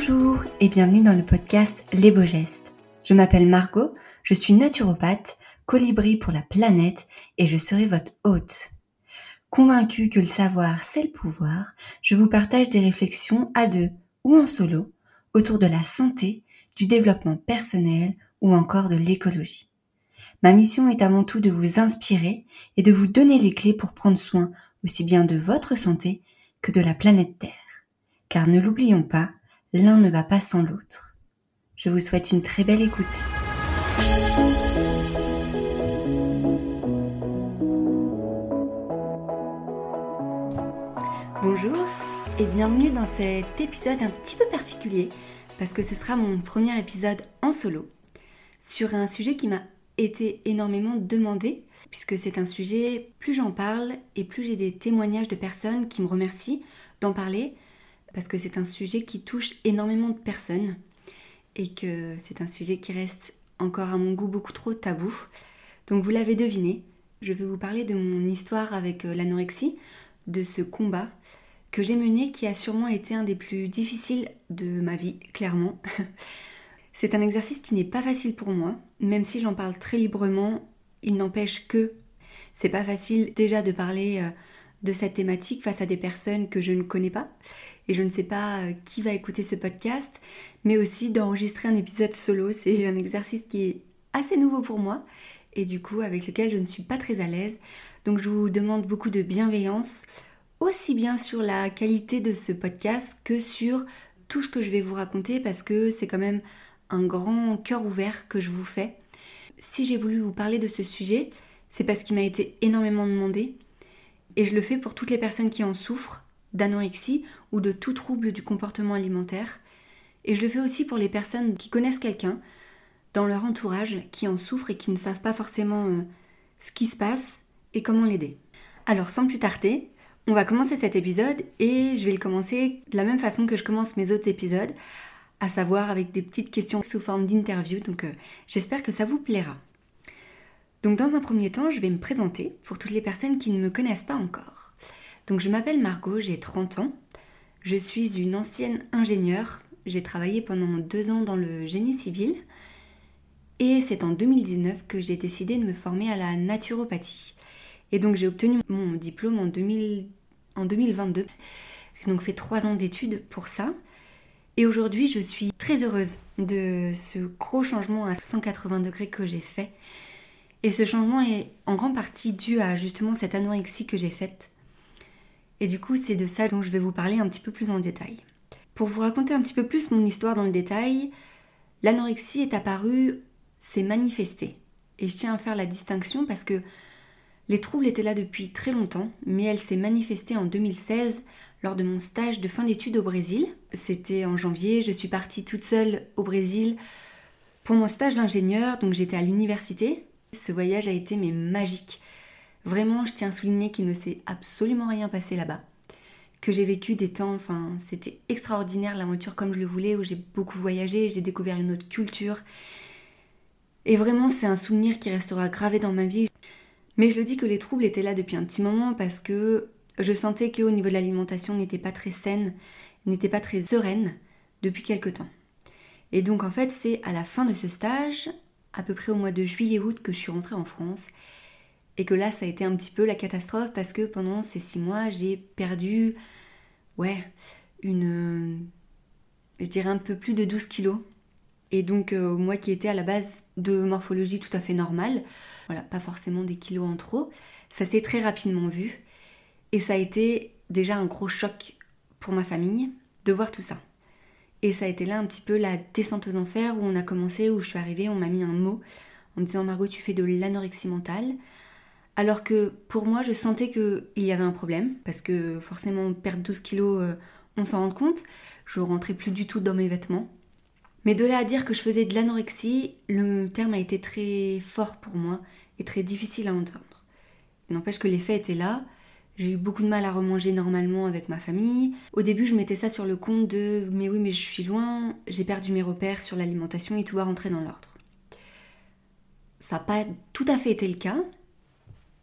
Bonjour et bienvenue dans le podcast Les Beaux Gestes. Je m'appelle Margot, je suis naturopathe, colibri pour la planète et je serai votre hôte. Convaincue que le savoir c'est le pouvoir, je vous partage des réflexions à deux ou en solo autour de la santé, du développement personnel ou encore de l'écologie. Ma mission est avant tout de vous inspirer et de vous donner les clés pour prendre soin aussi bien de votre santé que de la planète Terre. Car ne l'oublions pas, l'un ne va pas sans l'autre. Je vous souhaite une très belle écoute. Bonjour et bienvenue dans cet épisode un petit peu particulier parce que ce sera mon premier épisode en solo sur un sujet qui m'a été énormément demandé, puisque c'est un sujet, plus j'en parle et plus j'ai des témoignages de personnes qui me remercient d'en parler, parce que c'est un sujet qui touche énormément de personnes et que c'est un sujet qui reste encore à mon goût beaucoup trop tabou. Donc vous l'avez deviné, je vais vous parler de mon histoire avec euh, l'anorexie, de ce combat que j'ai mené qui a sûrement été un des plus difficiles de ma vie, clairement. C'est un exercice qui n'est pas facile pour moi, même si j'en parle très librement, il n'empêche que c'est pas facile déjà de parler euh, de cette thématique face à des personnes que je ne connais pas et je ne sais pas euh, qui va écouter ce podcast, mais aussi d'enregistrer un épisode solo, c'est un exercice qui est assez nouveau pour moi et du coup avec lequel je ne suis pas très à l'aise. Donc je vous demande beaucoup de bienveillance, aussi bien sur la qualité de ce podcast que sur tout ce que je vais vous raconter parce que c'est quand même un grand cœur ouvert que je vous fais. Si j'ai voulu vous parler de ce sujet, c'est parce qu'il m'a été énormément demandé et je le fais pour toutes les personnes qui en souffrent d'anorexie ou de tout trouble du comportement alimentaire. Et je le fais aussi pour les personnes qui connaissent quelqu'un dans leur entourage qui en souffre et qui ne savent pas forcément euh, ce qui se passe et comment l'aider. Alors sans plus tarder, on va commencer cet épisode et je vais le commencer de la même façon que je commence mes autres épisodes, à savoir avec des petites questions sous forme d'interview, donc euh, j'espère que ça vous plaira. Donc dans un premier temps, je vais me présenter pour toutes les personnes qui ne me connaissent pas encore. Donc je m'appelle Margot, j'ai 30 ans, je suis une ancienne ingénieure, j'ai travaillé pendant deux ans dans le génie civil, et c'est en 2019 que j'ai décidé de me former à la naturopathie. Et donc j'ai obtenu mon diplôme en, 2000, en 2022. J'ai donc fait trois ans d'études pour ça. Et aujourd'hui, je suis très heureuse de ce gros changement à 180 degrés que j'ai fait. Et ce changement est en grande partie dû à justement cette anorexie que j'ai faite. Et du coup, c'est de ça dont je vais vous parler un petit peu plus en détail. Pour vous raconter un petit peu plus mon histoire dans le détail, l'anorexie est apparue, s'est manifestée. Et je tiens à faire la distinction parce que les troubles étaient là depuis très longtemps, mais elle s'est manifestée en 2016 lors de mon stage de fin d'études au Brésil. C'était en janvier, je suis partie toute seule au Brésil pour mon stage d'ingénieur, donc j'étais à l'université. Ce voyage a été mais magique. Vraiment, je tiens à souligner qu'il ne s'est absolument rien passé là-bas. Que j'ai vécu des temps, enfin, c'était extraordinaire l'aventure comme je le voulais, où j'ai beaucoup voyagé, j'ai découvert une autre culture. Et vraiment, c'est un souvenir qui restera gravé dans ma vie. Mais je le dis que les troubles étaient là depuis un petit moment parce que je sentais qu'au niveau de l'alimentation n'était pas très saine, n'était pas très sereine depuis quelque temps. Et donc en fait c'est à la fin de ce stage, à peu près au mois de juillet-août que je suis rentrée en France, et que là ça a été un petit peu la catastrophe parce que pendant ces six mois j'ai perdu, ouais, une, je dirais un peu plus de 12 kilos. Et donc euh, moi qui étais à la base de morphologie tout à fait normale, voilà, pas forcément des kilos en trop, ça s'est très rapidement vu. Et ça a été déjà un gros choc pour ma famille de voir tout ça. Et ça a été là un petit peu la descente aux enfers où on a commencé, où je suis arrivée, on m'a mis un mot en me disant Margot, tu fais de l'anorexie mentale. Alors que pour moi, je sentais qu'il y avait un problème, parce que forcément, perdre 12 kilos, euh, on s'en rend compte. Je rentrais plus du tout dans mes vêtements. Mais de là à dire que je faisais de l'anorexie, le terme a été très fort pour moi et très difficile à entendre. N'empêche que les faits étaient là. J'ai eu beaucoup de mal à remanger normalement avec ma famille. Au début, je mettais ça sur le compte de mais oui, mais je suis loin, j'ai perdu mes repères sur l'alimentation et tout va rentrer dans l'ordre. Ça n'a pas tout à fait été le cas.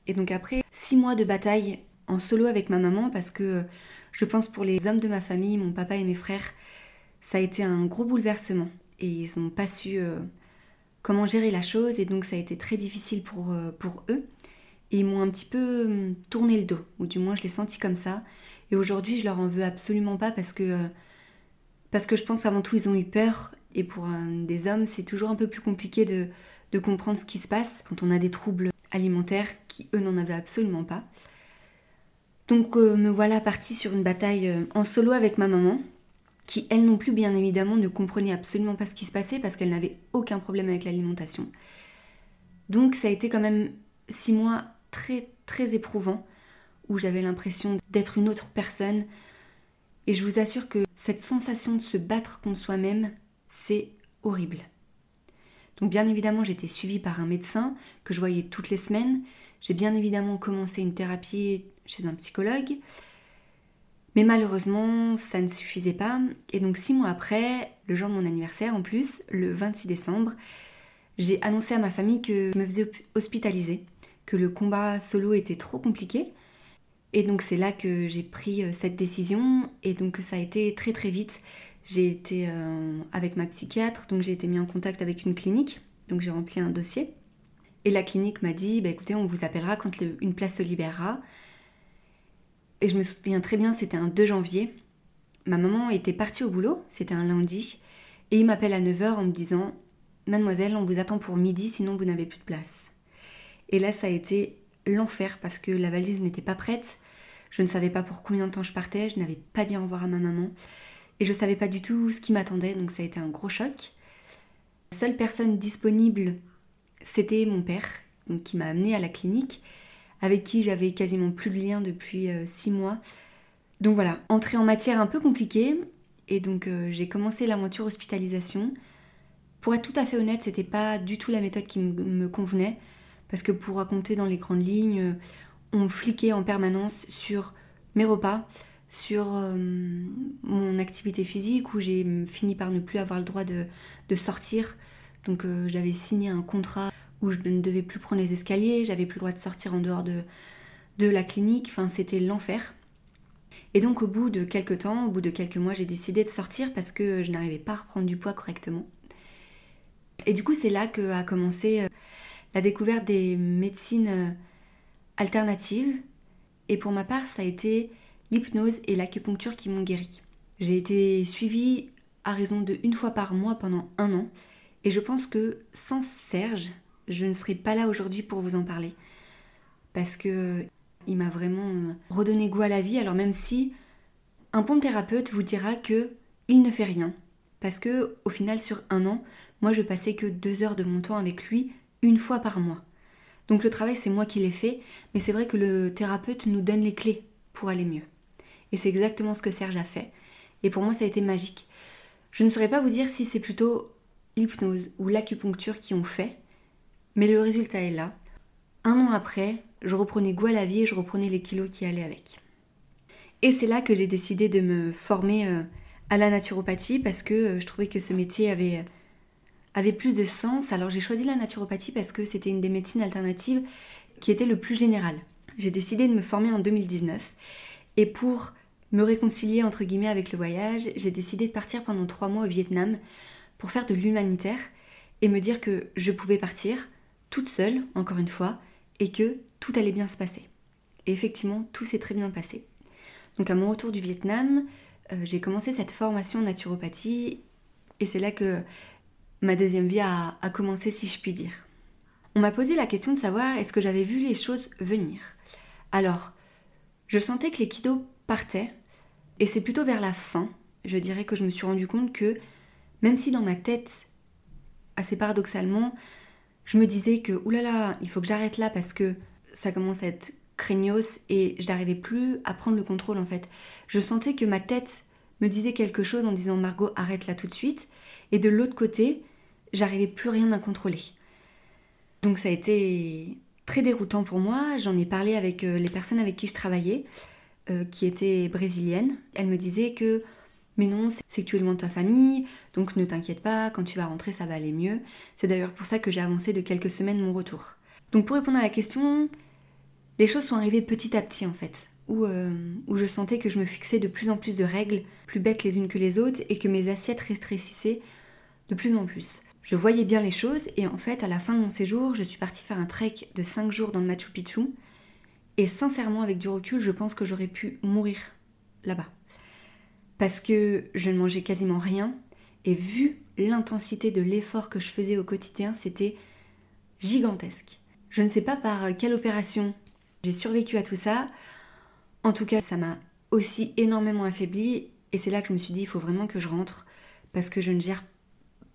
Et donc après six mois de bataille en solo avec ma maman, parce que je pense pour les hommes de ma famille, mon papa et mes frères, ça a été un gros bouleversement et ils n'ont pas su euh, comment gérer la chose et donc ça a été très difficile pour, euh, pour eux. Et ils m'ont un petit peu tourné le dos, ou du moins je l'ai senti comme ça. Et aujourd'hui, je leur en veux absolument pas parce que, euh, parce que je pense avant tout, ils ont eu peur. Et pour des hommes, c'est toujours un peu plus compliqué de, de comprendre ce qui se passe quand on a des troubles alimentaires qui, eux, n'en avaient absolument pas. Donc me voilà partie sur une bataille en solo avec ma maman, qui elle non plus bien évidemment ne comprenait absolument pas ce qui se passait parce qu'elle n'avait aucun problème avec l'alimentation. Donc ça a été quand même six mois très très éprouvants où j'avais l'impression d'être une autre personne et je vous assure que cette sensation de se battre contre soi-même, c'est horrible. Donc bien évidemment j'étais suivie par un médecin que je voyais toutes les semaines. J'ai bien évidemment commencé une thérapie chez un psychologue. Mais malheureusement, ça ne suffisait pas. Et donc six mois après, le jour de mon anniversaire en plus, le 26 décembre, j'ai annoncé à ma famille que je me faisais hospitaliser, que le combat solo était trop compliqué. Et donc c'est là que j'ai pris euh, cette décision et donc ça a été très très vite. J'ai été euh, avec ma psychiatre, donc j'ai été mis en contact avec une clinique, donc j'ai rempli un dossier. Et la clinique m'a dit, bah, écoutez, on vous appellera quand une place se libérera. Et je me souviens très bien, c'était un 2 janvier. Ma maman était partie au boulot, c'était un lundi, et il m'appelle à 9h en me disant Mademoiselle, on vous attend pour midi, sinon vous n'avez plus de place. Et là, ça a été l'enfer parce que la valise n'était pas prête. Je ne savais pas pour combien de temps je partais, je n'avais pas dit au revoir à ma maman. Et je ne savais pas du tout ce qui m'attendait, donc ça a été un gros choc. La seule personne disponible, c'était mon père, qui m'a amenée à la clinique avec qui j'avais quasiment plus de lien depuis euh, six mois. Donc voilà, entrée en matière un peu compliquée, et donc euh, j'ai commencé l'aventure hospitalisation. Pour être tout à fait honnête, c'était pas du tout la méthode qui me convenait, parce que pour raconter dans les grandes lignes, on fliquait en permanence sur mes repas, sur mon activité physique, où j'ai fini par ne plus avoir le droit de, de sortir. Donc j'avais signé un contrat où je ne devais plus prendre les escaliers, j'avais plus le droit de sortir en dehors de, de la clinique, enfin c'était l'enfer. Et donc au bout de quelques temps, au bout de quelques mois, j'ai décidé de sortir parce que je n'arrivais pas à reprendre du poids correctement. Et du coup c'est là que a commencé euh, la découverte des médecines euh, alternatives. Et pour ma part, ça a été l'hypnose et l'acupuncture qui m'ont guéri. J'ai été suivie à raison de une fois par mois pendant un an. Et je pense que sans Serge, je ne serais pas là aujourd'hui pour vous en parler. Parce que il m'a vraiment euh, redonné goût à la vie. Alors même si un bon thérapeute vous dira que il ne fait rien, parce que au final sur un an, moi je passais que deux heures de mon temps avec lui une fois par mois. Donc le travail c'est moi qui l'ai fait, mais c'est vrai que le thérapeute nous donne les clés pour aller mieux. Et c'est exactement ce que Serge a fait. Et pour moi ça a été magique. Je ne saurais pas vous dire si c'est plutôt l'hypnose ou l'acupuncture qui ont fait, mais le résultat est là. Un an après, je reprenais goût à la vie et je reprenais les kilos qui allaient avec. Et c'est là que j'ai décidé de me former euh, à la naturopathie parce que euh, je trouvais que ce métier avait, avait plus de sens. Alors j'ai choisi la naturopathie parce que c'était une des médecines alternatives qui était le plus général. J'ai décidé de me former en 2019 et pour me réconcilier entre guillemets avec le voyage, j'ai décidé de partir pendant trois mois au Vietnam pour faire de l'humanitaire et me dire que je pouvais partir, toute seule, encore une fois, et que tout allait bien se passer. Et effectivement, tout s'est très bien passé. Donc à mon retour du Vietnam, euh, j'ai commencé cette formation en naturopathie, et c'est là que ma deuxième vie a, a commencé, si je puis dire. On m'a posé la question de savoir est-ce que j'avais vu les choses venir? Alors, je sentais que les kilos partaient, et c'est plutôt vers la fin, je dirais que je me suis rendu compte que, même si dans ma tête, assez paradoxalement, je me disais que oulala, il faut que j'arrête là parce que ça commence à être craignos et je n'arrivais plus à prendre le contrôle en fait. Je sentais que ma tête me disait quelque chose en disant Margot, arrête là tout de suite. Et de l'autre côté, j'arrivais plus rien à contrôler. Donc ça a été très déroutant pour moi. J'en ai parlé avec euh, les personnes avec qui je travaillais, euh, qui étaient brésiliennes. Elles me disaient que mais non, c'est que tu es loin de ta famille, donc ne t'inquiète pas, quand tu vas rentrer, ça va aller mieux. C'est d'ailleurs pour ça que j'ai avancé de quelques semaines mon retour. Donc pour répondre à la question, les choses sont arrivées petit à petit en fait, où, euh, où je sentais que je me fixais de plus en plus de règles, plus bêtes les unes que les autres, et que mes assiettes rétrécissaient de plus en plus. Je voyais bien les choses, et en fait, à la fin de mon séjour, je suis partie faire un trek de 5 jours dans le Machu Picchu, et sincèrement, avec du recul, je pense que j'aurais pu mourir là-bas. Parce que je ne mangeais quasiment rien, et vu l'intensité de l'effort que je faisais au quotidien, c'était gigantesque. Je ne sais pas par quelle opération j'ai survécu à tout ça. En tout cas, ça m'a aussi énormément affaibli et c'est là que je me suis dit il faut vraiment que je rentre parce que je ne gère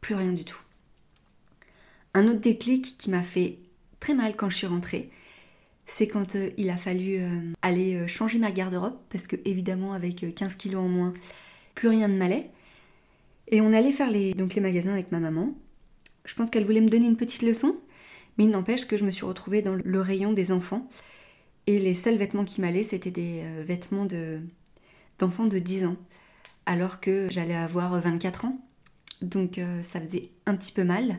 plus rien du tout. Un autre déclic qui m'a fait très mal quand je suis rentrée, c'est quand euh, il a fallu euh, aller euh, changer ma garde-robe parce que évidemment avec 15 kilos en moins, plus rien ne m'allait. Et on allait faire les, donc les magasins avec ma maman. Je pense qu'elle voulait me donner une petite leçon, mais il n'empêche que je me suis retrouvée dans le rayon des enfants. Et les seuls vêtements qui m'allaient, c'était des vêtements de, d'enfants de 10 ans, alors que j'allais avoir 24 ans. Donc ça faisait un petit peu mal.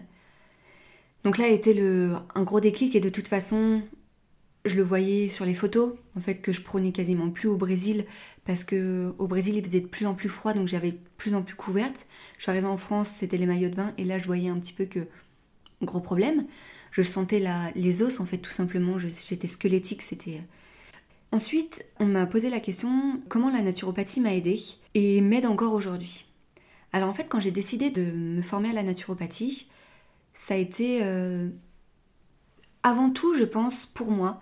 Donc là été le, un gros déclic et de toute façon, je le voyais sur les photos, en fait, que je prenais quasiment plus au Brésil parce que au Brésil il faisait de plus en plus froid, donc j'avais de plus en plus couverte. Je suis arrivée en France, c'était les maillots de bain, et là je voyais un petit peu que gros problème. Je sentais les os en fait tout simplement, j'étais squelettique, c'était. Ensuite, on m'a posé la question comment la naturopathie m'a aidée et m'aide encore aujourd'hui? Alors en fait, quand j'ai décidé de me former à la naturopathie, ça a été euh, avant tout, je pense, pour moi,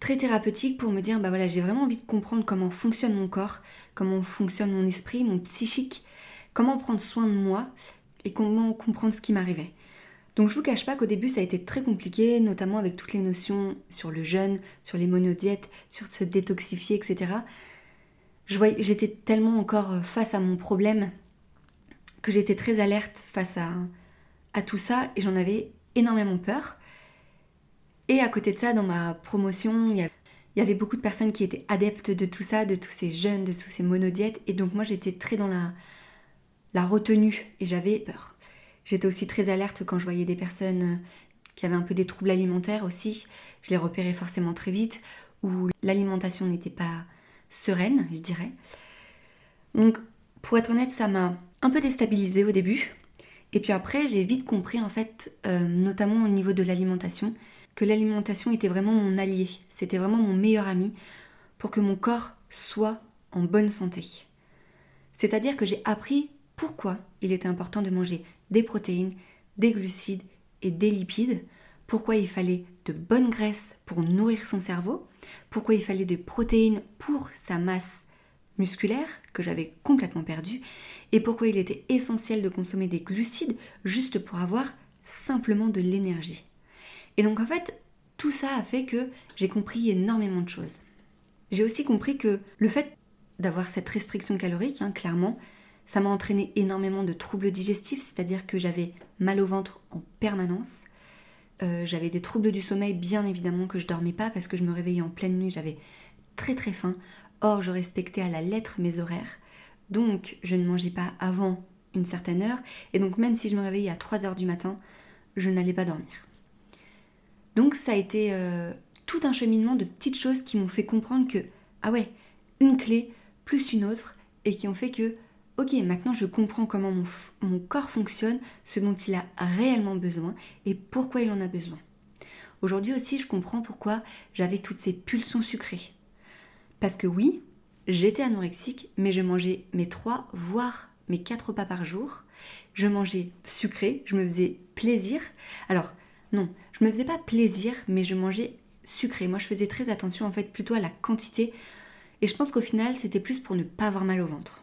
très thérapeutique pour me dire bah voilà j'ai vraiment envie de comprendre comment fonctionne mon corps, comment fonctionne mon esprit, mon psychique, comment prendre soin de moi et comment comprendre ce qui m'arrivait. Donc je vous cache pas qu'au début ça a été très compliqué, notamment avec toutes les notions sur le jeûne, sur les monodiètes, sur se détoxifier, etc. J'étais tellement encore face à mon problème que j'étais très alerte face à, à tout ça et j'en avais énormément peur. Et à côté de ça, dans ma promotion, il y avait beaucoup de personnes qui étaient adeptes de tout ça, de tous ces jeunes, de tous ces monodiètes. Et donc moi, j'étais très dans la, la retenue et j'avais peur. J'étais aussi très alerte quand je voyais des personnes qui avaient un peu des troubles alimentaires aussi. Je les repérais forcément très vite, où l'alimentation n'était pas sereine, je dirais. Donc, pour être honnête, ça m'a un peu déstabilisée au début. Et puis après, j'ai vite compris, en fait, euh, notamment au niveau de l'alimentation, que l'alimentation était vraiment mon allié, c'était vraiment mon meilleur ami pour que mon corps soit en bonne santé. C'est-à-dire que j'ai appris pourquoi il était important de manger des protéines, des glucides et des lipides, pourquoi il fallait de bonnes graisses pour nourrir son cerveau, pourquoi il fallait des protéines pour sa masse musculaire que j'avais complètement perdue, et pourquoi il était essentiel de consommer des glucides juste pour avoir simplement de l'énergie. Et donc en fait, tout ça a fait que j'ai compris énormément de choses. J'ai aussi compris que le fait d'avoir cette restriction calorique, hein, clairement, ça m'a entraîné énormément de troubles digestifs, c'est-à-dire que j'avais mal au ventre en permanence. Euh, j'avais des troubles du sommeil, bien évidemment que je dormais pas parce que je me réveillais en pleine nuit, j'avais très très faim. Or, je respectais à la lettre mes horaires. Donc, je ne mangeais pas avant une certaine heure. Et donc, même si je me réveillais à 3 heures du matin, je n'allais pas dormir. Donc ça a été euh, tout un cheminement de petites choses qui m'ont fait comprendre que, ah ouais, une clé plus une autre, et qui ont fait que, ok, maintenant je comprends comment mon, mon corps fonctionne, ce dont il a réellement besoin, et pourquoi il en a besoin. Aujourd'hui aussi, je comprends pourquoi j'avais toutes ces pulsions sucrées. Parce que oui, j'étais anorexique, mais je mangeais mes trois, voire mes quatre repas par jour. Je mangeais sucré, je me faisais plaisir. Alors, non, je me faisais pas plaisir, mais je mangeais sucré. Moi, je faisais très attention en fait plutôt à la quantité. Et je pense qu'au final, c'était plus pour ne pas avoir mal au ventre.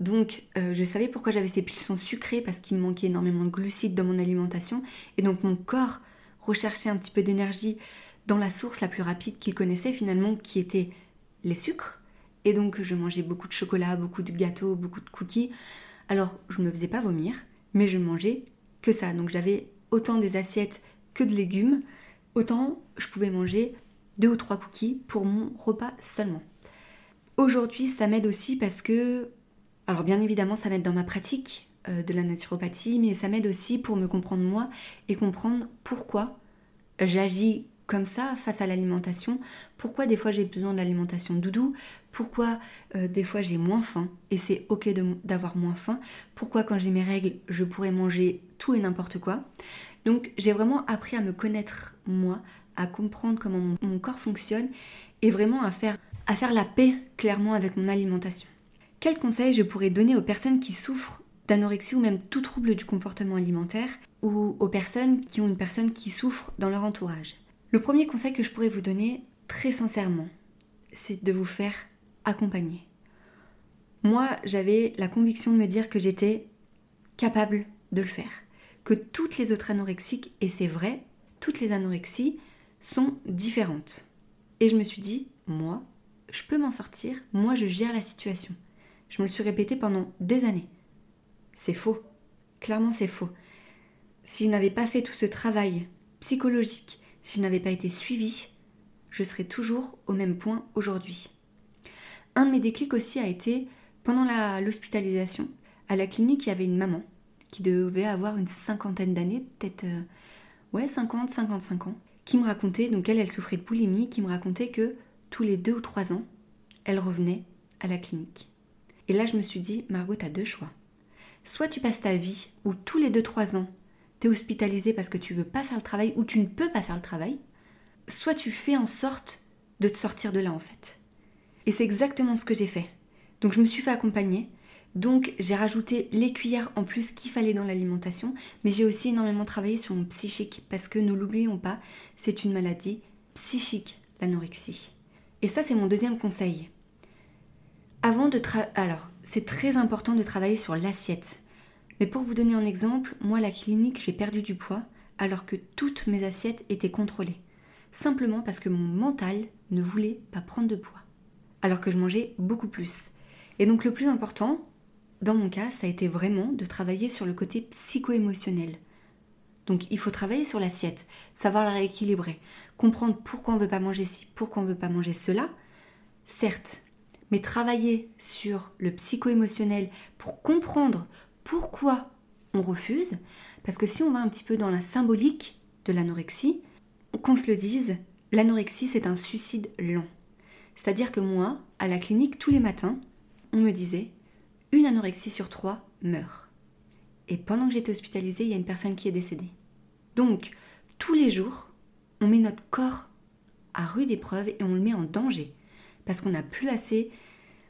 Donc, euh, je savais pourquoi j'avais ces pulsions sucrées parce qu'il me manquait énormément de glucides dans mon alimentation. Et donc, mon corps recherchait un petit peu d'énergie dans la source la plus rapide qu'il connaissait finalement, qui était les sucres. Et donc, je mangeais beaucoup de chocolat, beaucoup de gâteaux, beaucoup de cookies. Alors, je ne me faisais pas vomir, mais je mangeais que ça. Donc, j'avais autant des assiettes que de légumes, autant je pouvais manger deux ou trois cookies pour mon repas seulement. Aujourd'hui, ça m'aide aussi parce que, alors bien évidemment, ça m'aide dans ma pratique euh, de la naturopathie, mais ça m'aide aussi pour me comprendre moi et comprendre pourquoi j'agis comme ça face à l'alimentation, pourquoi des fois j'ai besoin de l'alimentation doudou, pourquoi euh, des fois j'ai moins faim? Et c'est ok d'avoir moins faim, pourquoi quand j'ai mes règles je pourrais manger tout et n'importe quoi? Donc j'ai vraiment appris à me connaître moi, à comprendre comment mon, corps fonctionne et vraiment à faire, à faire la paix clairement avec mon alimentation. Quels conseils je pourrais donner aux personnes qui souffrent d'anorexie ou même tout trouble du comportement alimentaire ou aux personnes qui ont une personne qui souffre dans leur entourage? Le premier conseil que je pourrais vous donner, très sincèrement, c'est de vous faire accompagner. Moi, j'avais la conviction de me dire que j'étais capable de le faire. Que toutes les autres anorexiques, et c'est vrai, toutes les anorexies sont différentes. Et je me suis dit, moi, je peux m'en sortir, moi je gère la situation. Je me le suis répété pendant des années. C'est faux. Clairement, c'est faux. Si je n'avais pas fait tout ce travail psychologique, si je n'avais pas été suivie, je serais toujours au même point aujourd'hui. Un de mes déclics aussi a été pendant l'hospitalisation. À la clinique, il y avait une maman qui devait avoir une cinquantaine d'années, peut-être euh, ouais, 50, 55 ans, qui me racontait, donc elle, elle souffrait de boulimie, qui me racontait que tous les deux ou trois ans, elle revenait à la clinique. Et là, je me suis dit, Margot, as deux choix. Soit tu passes ta vie où tous les deux, trois ans, t'es hospitalisé parce que tu veux pas faire le travail ou tu ne peux pas faire le travail, soit tu fais en sorte de te sortir de là en fait. Et c'est exactement ce que j'ai fait. Donc je me suis fait accompagner, donc j'ai rajouté les cuillères en plus qu'il fallait dans l'alimentation, mais j'ai aussi énormément travaillé sur mon psychique parce que ne l'oublions pas, c'est une maladie psychique, l'anorexie. Et ça c'est mon deuxième conseil. Avant de alors, c'est très important de travailler sur l'assiette. Mais pour vous donner un exemple, moi, la clinique, j'ai perdu du poids alors que toutes mes assiettes étaient contrôlées. Simplement parce que mon mental ne voulait pas prendre de poids. Alors que je mangeais beaucoup plus. Et donc le plus important, dans mon cas, ça a été vraiment de travailler sur le côté psycho-émotionnel. Donc il faut travailler sur l'assiette, savoir la rééquilibrer, comprendre pourquoi on ne veut pas manger ci, pourquoi on ne veut pas manger cela. Certes, mais travailler sur le psycho-émotionnel pour comprendre pourquoi on refuse Parce que si on va un petit peu dans la symbolique de l'anorexie, qu'on se le dise, l'anorexie c'est un suicide lent. C'est-à-dire que moi, à la clinique, tous les matins, on me disait une anorexie sur trois meurt. Et pendant que j'étais hospitalisée, il y a une personne qui est décédée. Donc, tous les jours, on met notre corps à rude épreuve et on le met en danger. Parce qu'on n'a plus assez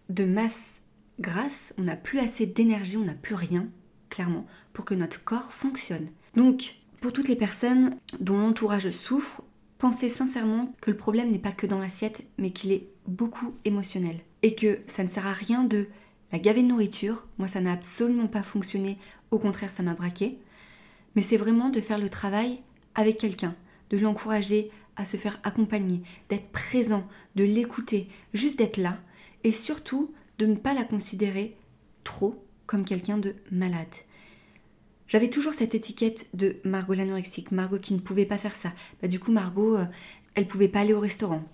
de masse grâce, on n'a plus assez d'énergie, on n'a plus rien, clairement, pour que notre corps fonctionne. Donc, pour toutes les personnes dont l'entourage souffre, pensez sincèrement que le problème n'est pas que dans l'assiette, mais qu'il est beaucoup émotionnel. Et que ça ne sert à rien de la gaver de nourriture. Moi, ça n'a absolument pas fonctionné. Au contraire, ça m'a braqué. Mais c'est vraiment de faire le travail avec quelqu'un, de l'encourager à se faire accompagner, d'être présent, de l'écouter, juste d'être là. Et surtout, de ne pas la considérer trop comme quelqu'un de malade. J'avais toujours cette étiquette de Margot l'anorexique, Margot qui ne pouvait pas faire ça. Bah, du coup, Margot, euh, elle pouvait pas aller au restaurant.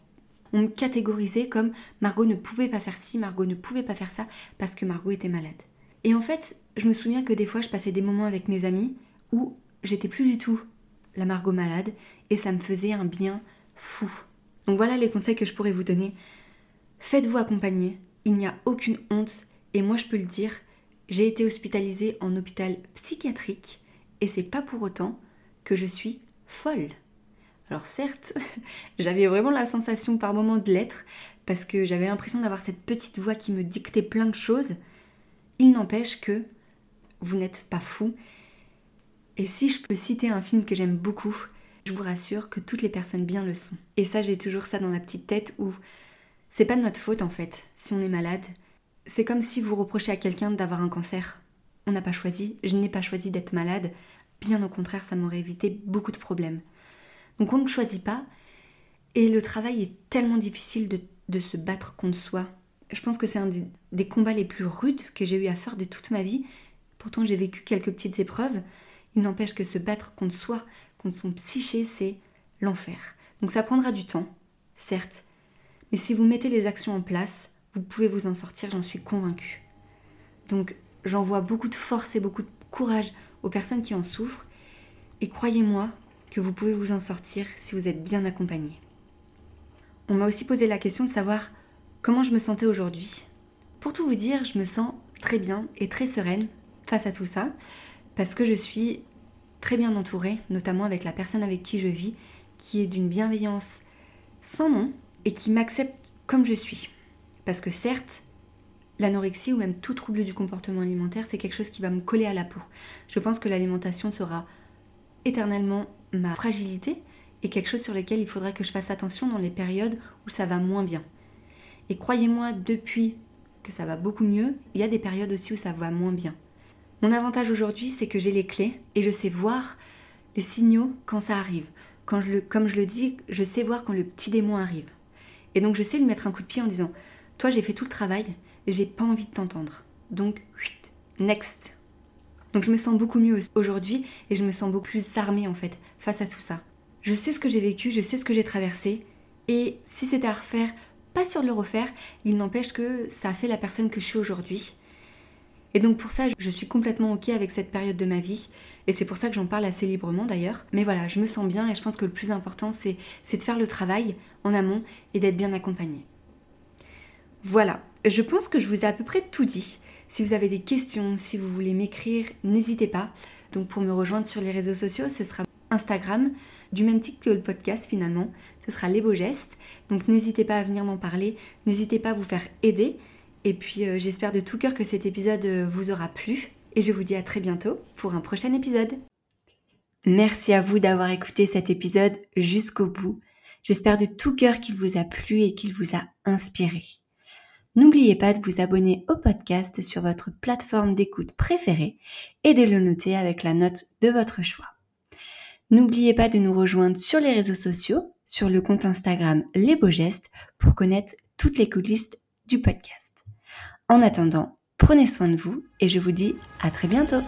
On me catégorisait comme Margot ne pouvait pas faire ci, Margot ne pouvait pas faire ça parce que Margot était malade. Et en fait, je me souviens que des fois, je passais des moments avec mes amis où j'étais plus du tout la Margot malade et ça me faisait un bien fou. Donc voilà les conseils que je pourrais vous donner. Faites-vous accompagner, il n'y a aucune honte et moi je peux le dire, j'ai été hospitalisée en hôpital psychiatrique et c'est pas pour autant que je suis folle. Alors certes, j'avais vraiment la sensation par moments de l'être parce que j'avais l'impression d'avoir cette petite voix qui me dictait plein de choses. Il n'empêche que vous n'êtes pas fou. Et si je peux citer un film que j'aime beaucoup, je vous rassure que toutes les personnes bien le sont. Et ça, j'ai toujours ça dans la petite tête où c'est pas de notre faute en fait si on est malade. C'est comme si vous reprochez à quelqu'un d'avoir un cancer. On n'a pas choisi, je n'ai pas choisi d'être malade. Bien au contraire, ça m'aurait évité beaucoup de problèmes. Donc on ne choisit pas. Et le travail est tellement difficile de, se battre contre soi. Je pense que c'est un des, des, combats les plus rudes que j'ai eu à faire de toute ma vie. Pourtant j'ai vécu quelques petites épreuves. Il n'empêche que se battre contre soi, contre son psyché, c'est l'enfer. Donc ça prendra du temps, certes, et si vous mettez les actions en place, vous pouvez vous en sortir, j'en suis convaincue. Donc j'envoie beaucoup de force et beaucoup de courage aux personnes qui en souffrent. Et croyez-moi, que vous pouvez vous en sortir si vous êtes bien accompagné. On m'a aussi posé la question de savoir comment je me sentais aujourd'hui. Pour tout vous dire, je me sens très bien et très sereine face à tout ça, parce que je suis très bien entourée, notamment avec la personne avec qui je vis, qui est d'une bienveillance sans nom et qui m'accepte comme je suis. Parce que certes, l'anorexie ou même tout trouble du comportement alimentaire, c'est quelque chose qui va me coller à la peau. Je pense que l'alimentation sera éternellement ma fragilité et quelque chose sur lequel il faudrait que je fasse attention dans les périodes où ça va moins bien. Et croyez-moi, depuis que ça va beaucoup mieux, il y a des périodes aussi où ça va moins bien. Mon avantage aujourd'hui, c'est que j'ai les clés et je sais voir les signaux quand ça arrive. Comme je le dis, je sais voir quand le petit démon arrive. Et donc je sais lui mettre un coup de pied en disant Toi, j'ai fait tout le travail, j'ai pas envie de t'entendre. Donc, next. Donc je me sens beaucoup mieux aujourd'hui et je me sens beaucoup plus armée en fait face à tout ça. Je sais ce que j'ai vécu, je sais ce que j'ai traversé et si c'était à refaire, pas sur le refaire, il n'empêche que ça a fait la personne que je suis aujourd'hui. Et donc pour ça, je suis complètement ok avec cette période de ma vie. Et c'est pour ça que j'en parle assez librement d'ailleurs. Mais voilà, je me sens bien et je pense que le plus important, c'est de faire le travail en amont et d'être bien accompagné. Voilà, je pense que je vous ai à peu près tout dit. Si vous avez des questions, si vous voulez m'écrire, n'hésitez pas. Donc pour me rejoindre sur les réseaux sociaux, ce sera Instagram, du même type que le podcast finalement. Ce sera les beaux gestes. Donc n'hésitez pas à venir m'en parler, n'hésitez pas à vous faire aider. Et puis euh, j'espère de tout cœur que cet épisode euh, vous aura plu. Et je vous dis à très bientôt pour un prochain épisode. Merci à vous d'avoir écouté cet épisode jusqu'au bout. J'espère de tout cœur qu'il vous a plu et qu'il vous a inspiré. N'oubliez pas de vous abonner au podcast sur votre plateforme d'écoute préférée et de le noter avec la note de votre choix. N'oubliez pas de nous rejoindre sur les réseaux sociaux, sur le compte Instagram Les Beaux Gestes pour connaître toutes les coulisses du podcast. En attendant, prenez soin de vous et je vous dis à très bientôt